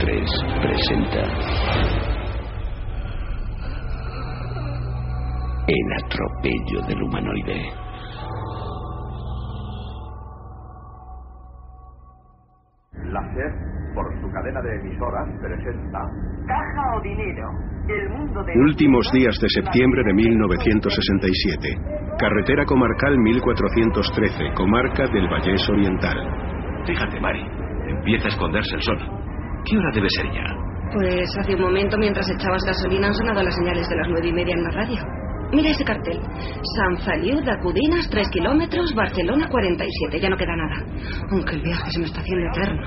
3 presenta El atropello del humanoide. La SER, por su cadena de emisoras, presenta Caja o dinero. El mundo de Últimos días de septiembre de 1967. Carretera comarcal 1413, comarca del Vallés Oriental. Fíjate, Mari. Empieza a esconderse el sol. ¿Qué hora debe ser ya? Pues hace un momento, mientras echabas gasolina, han sonado las señales de las nueve y media en la radio. Mira ese cartel. San Feliu de Acudinas, 3 kilómetros, Barcelona, 47. Ya no queda nada. Aunque el viaje se me está haciendo eterno.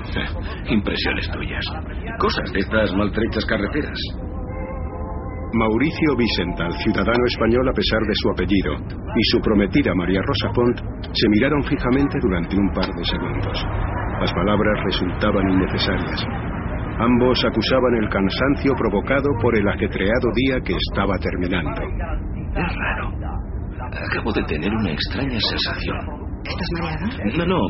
Impresiones tuyas. Cosas de estas maltrechas carreteras. Mauricio Vicental, ciudadano español a pesar de su apellido, y su prometida María Rosa Pont se miraron fijamente durante un par de segundos. Las palabras resultaban innecesarias. Ambos acusaban el cansancio provocado por el ajetreado día que estaba terminando. Es raro. Acabo de tener una extraña sensación. ¿Estás mareado? No, no.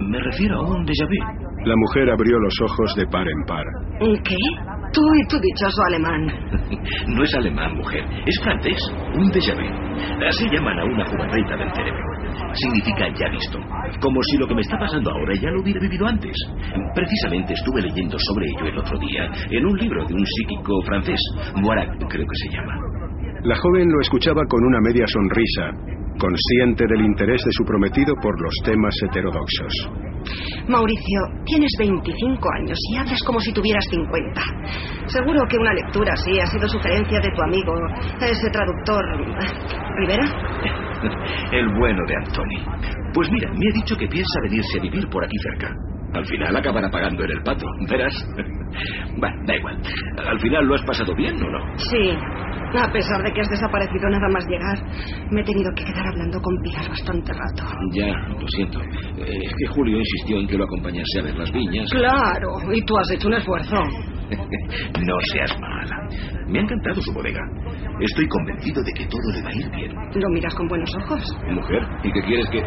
Me refiero a un déjà vu. La mujer abrió los ojos de par en par. ¿Qué? Tú y tu dichoso alemán. No es alemán, mujer. Es francés. Un déjà vu. Así llaman a una jugarreta del cerebro. Significa ya visto. Como si lo que me está pasando ahora ya lo hubiera vivido antes. Precisamente estuve leyendo sobre ello el otro día en un libro de un psíquico francés. Moirac, creo que se llama. La joven lo escuchaba con una media sonrisa, consciente del interés de su prometido por los temas heterodoxos. Mauricio, tienes 25 años y hablas como si tuvieras 50. Seguro que una lectura así ha sido sugerencia de tu amigo, ese traductor. ¿Rivera? El bueno de Antoni. Pues mira, me ha dicho que piensa venirse a vivir por aquí cerca. Al final acabará pagando en el pato, verás. Bueno, da igual. Al final lo has pasado bien o no? Sí. A pesar de que has desaparecido nada más llegar, me he tenido que quedar hablando con Pilar bastante rato. Ya, lo siento. Eh, Es que Julio insistió en que lo acompañase a ver las viñas. Claro, y tú has hecho un esfuerzo. no seas mala. Me ha encantado su bodega. Estoy convencido de que todo le va a ir bien. Lo miras con buenos ojos. Mujer, ¿y qué quieres que...?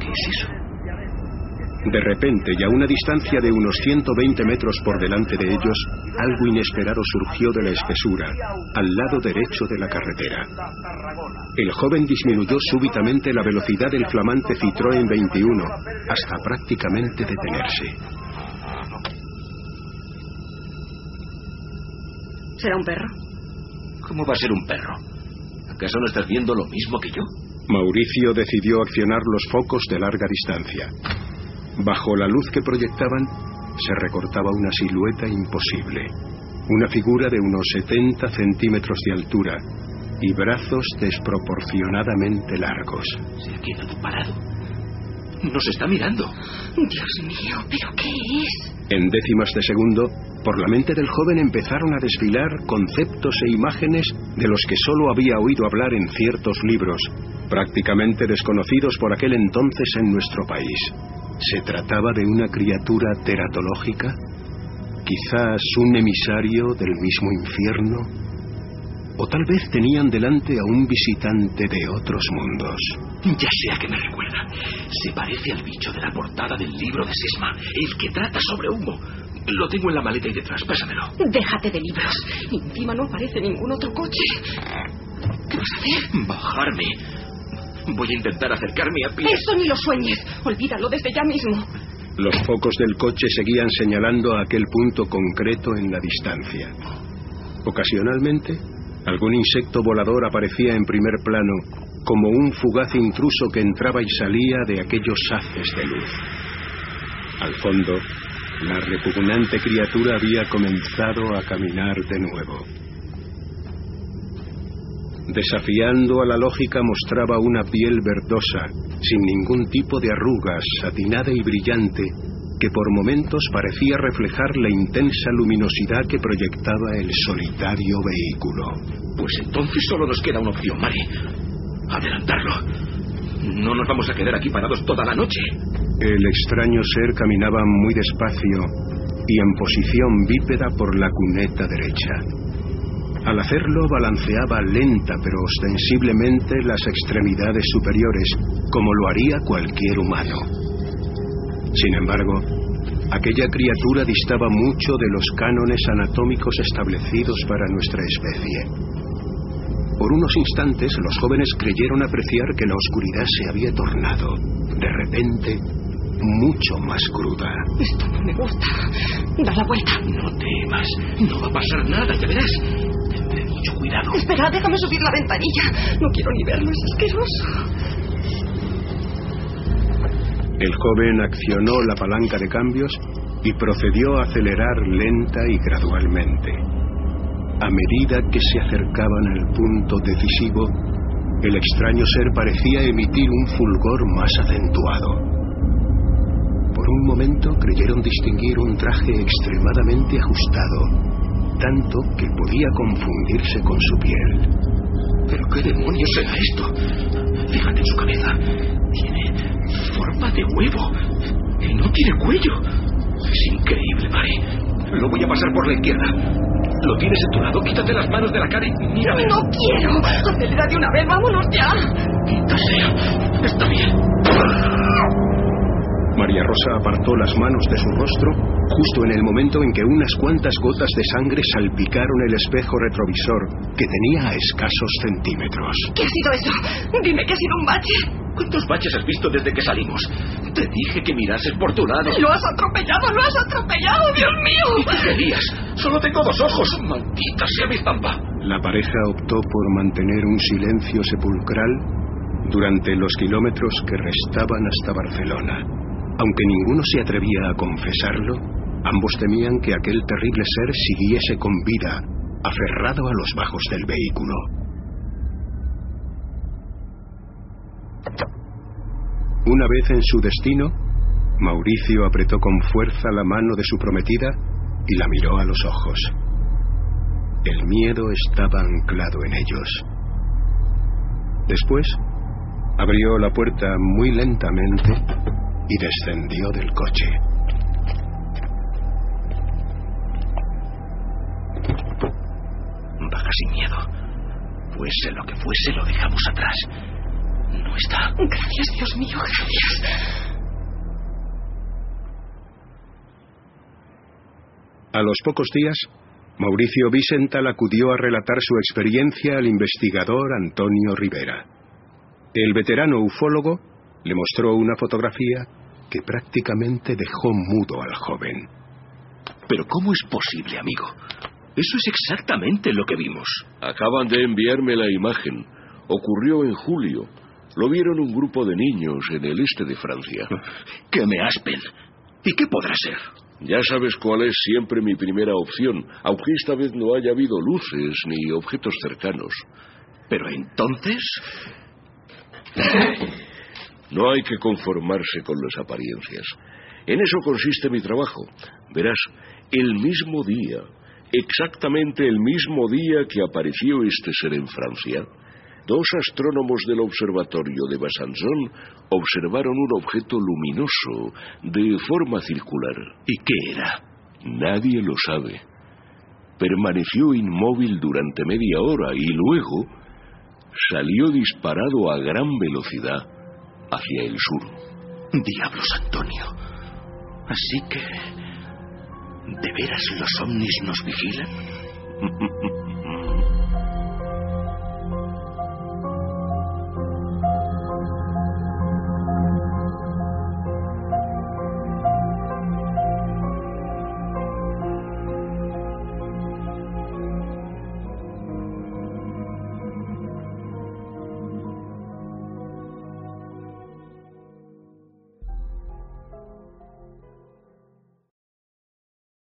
¿Qué es eso? De repente, y a una distancia de unos 120 metros por delante de ellos, algo inesperado surgió de la espesura, al lado derecho de la carretera. El joven disminuyó súbitamente la velocidad del flamante Citroën 21 hasta prácticamente detenerse. ¿Será un perro? ¿Cómo va a ser un perro? ¿Acaso no estás viendo lo mismo que yo? Mauricio decidió accionar los focos de larga distancia. Bajo la luz que proyectaban se recortaba una silueta imposible. Una figura de unos 70 centímetros de altura y brazos desproporcionadamente largos. Se ha quedado parado. Nos está mirando. Dios mío, ¿pero qué es? En décimas de segundo, por la mente del joven empezaron a desfilar conceptos e imágenes de los que sólo había oído hablar en ciertos libros, prácticamente desconocidos por aquel entonces en nuestro país. ¿Se trataba de una criatura teratológica? ¿Quizás un emisario del mismo infierno? ¿O tal vez tenían delante a un visitante de otros mundos? Ya sé a qué me recuerda. Se parece al bicho de la portada del libro de Sesma, el que trata sobre humo. Lo tengo en la maleta y detrás, pásamelo. Déjate de libros. Encima no aparece ningún otro coche. ¿Qué vas a hacer? Bajarme. Voy a intentar acercarme a pie. Eso ni lo sueñes. Olvídalo desde ya mismo. Los focos del coche seguían señalando a aquel punto concreto en la distancia. Ocasionalmente, algún insecto volador aparecía en primer plano, como un fugaz intruso que entraba y salía de aquellos haces de luz. Al fondo, la repugnante criatura había comenzado a caminar de nuevo. Desafiando a la lógica mostraba una piel verdosa, sin ningún tipo de arrugas, satinada y brillante, que por momentos parecía reflejar la intensa luminosidad que proyectaba el solitario vehículo. Pues entonces solo nos queda una opción, Mari. Adelantarlo. No nos vamos a quedar aquí parados toda la noche. El extraño ser caminaba muy despacio y en posición bípeda por la cuneta derecha. Al hacerlo balanceaba lenta pero ostensiblemente las extremidades superiores, como lo haría cualquier humano. Sin embargo, aquella criatura distaba mucho de los cánones anatómicos establecidos para nuestra especie. Por unos instantes los jóvenes creyeron apreciar que la oscuridad se había tornado, de repente, mucho más cruda. Esto no me gusta. Da la vuelta. No temas. No va a pasar nada, ya verás. Tendré mucho cuidado. Espera, déjame subir la ventanilla. No quiero ni verlo, es asqueroso. El joven accionó la palanca de cambios y procedió a acelerar lenta y gradualmente. A medida que se acercaban al punto decisivo, el extraño ser parecía emitir un fulgor más acentuado. Por un momento creyeron distinguir un traje extremadamente ajustado, tanto que podía confundirse con su piel. ¿Pero qué demonios será esto? Fíjate en su cabeza. Tiene forma de huevo. Y no tiene cuello. Es increíble, Mari. Lo voy a pasar por la izquierda. Lo tienes en tu lado. Quítate las manos de la cara y mírame. No quiero. Acelera de una vez, vámonos ya. Quita sea. Está bien. María Rosa apartó las manos de su rostro justo en el momento en que unas cuantas gotas de sangre salpicaron el espejo retrovisor que tenía a escasos centímetros. ¿Qué ha sido eso? Dime que ha sido un bache. ¿Cuántos baches has visto desde que salimos? Te dije que mirases por tu lado. Lo has atropellado, lo has atropellado, Dios mío. ¿Qué querías? Solo tengo dos ojos. Maldita sea mi zampa. La pareja optó por mantener un silencio sepulcral durante los kilómetros que restaban hasta Barcelona. Aunque ninguno se atrevía a confesarlo, ambos temían que aquel terrible ser siguiese con vida, aferrado a los bajos del vehículo. Una vez en su destino, Mauricio apretó con fuerza la mano de su prometida y la miró a los ojos. El miedo estaba anclado en ellos. Después, abrió la puerta muy lentamente y descendió del coche. Baja sin miedo. Fuese lo que fuese, lo dejamos atrás. No está. Gracias, Dios mío, gracias. A los pocos días, Mauricio Vicental acudió a relatar su experiencia al investigador Antonio Rivera. El veterano ufólogo le mostró una fotografía que prácticamente dejó mudo al joven. Pero ¿cómo es posible, amigo? Eso es exactamente lo que vimos. Acaban de enviarme la imagen. Ocurrió en julio. Lo vieron un grupo de niños en el este de Francia. Que me aspen. ¿Y qué podrá ser? Ya sabes cuál es siempre mi primera opción, aunque esta vez no haya habido luces ni objetos cercanos. Pero entonces... No hay que conformarse con las apariencias. En eso consiste mi trabajo. Verás, el mismo día, exactamente el mismo día que apareció este ser en Francia, dos astrónomos del observatorio de Besançon observaron un objeto luminoso de forma circular. ¿Y qué era? Nadie lo sabe. Permaneció inmóvil durante media hora y luego salió disparado a gran velocidad hacia el sur. Diablos, Antonio. Así que... ¿De veras los ovnis nos vigilan?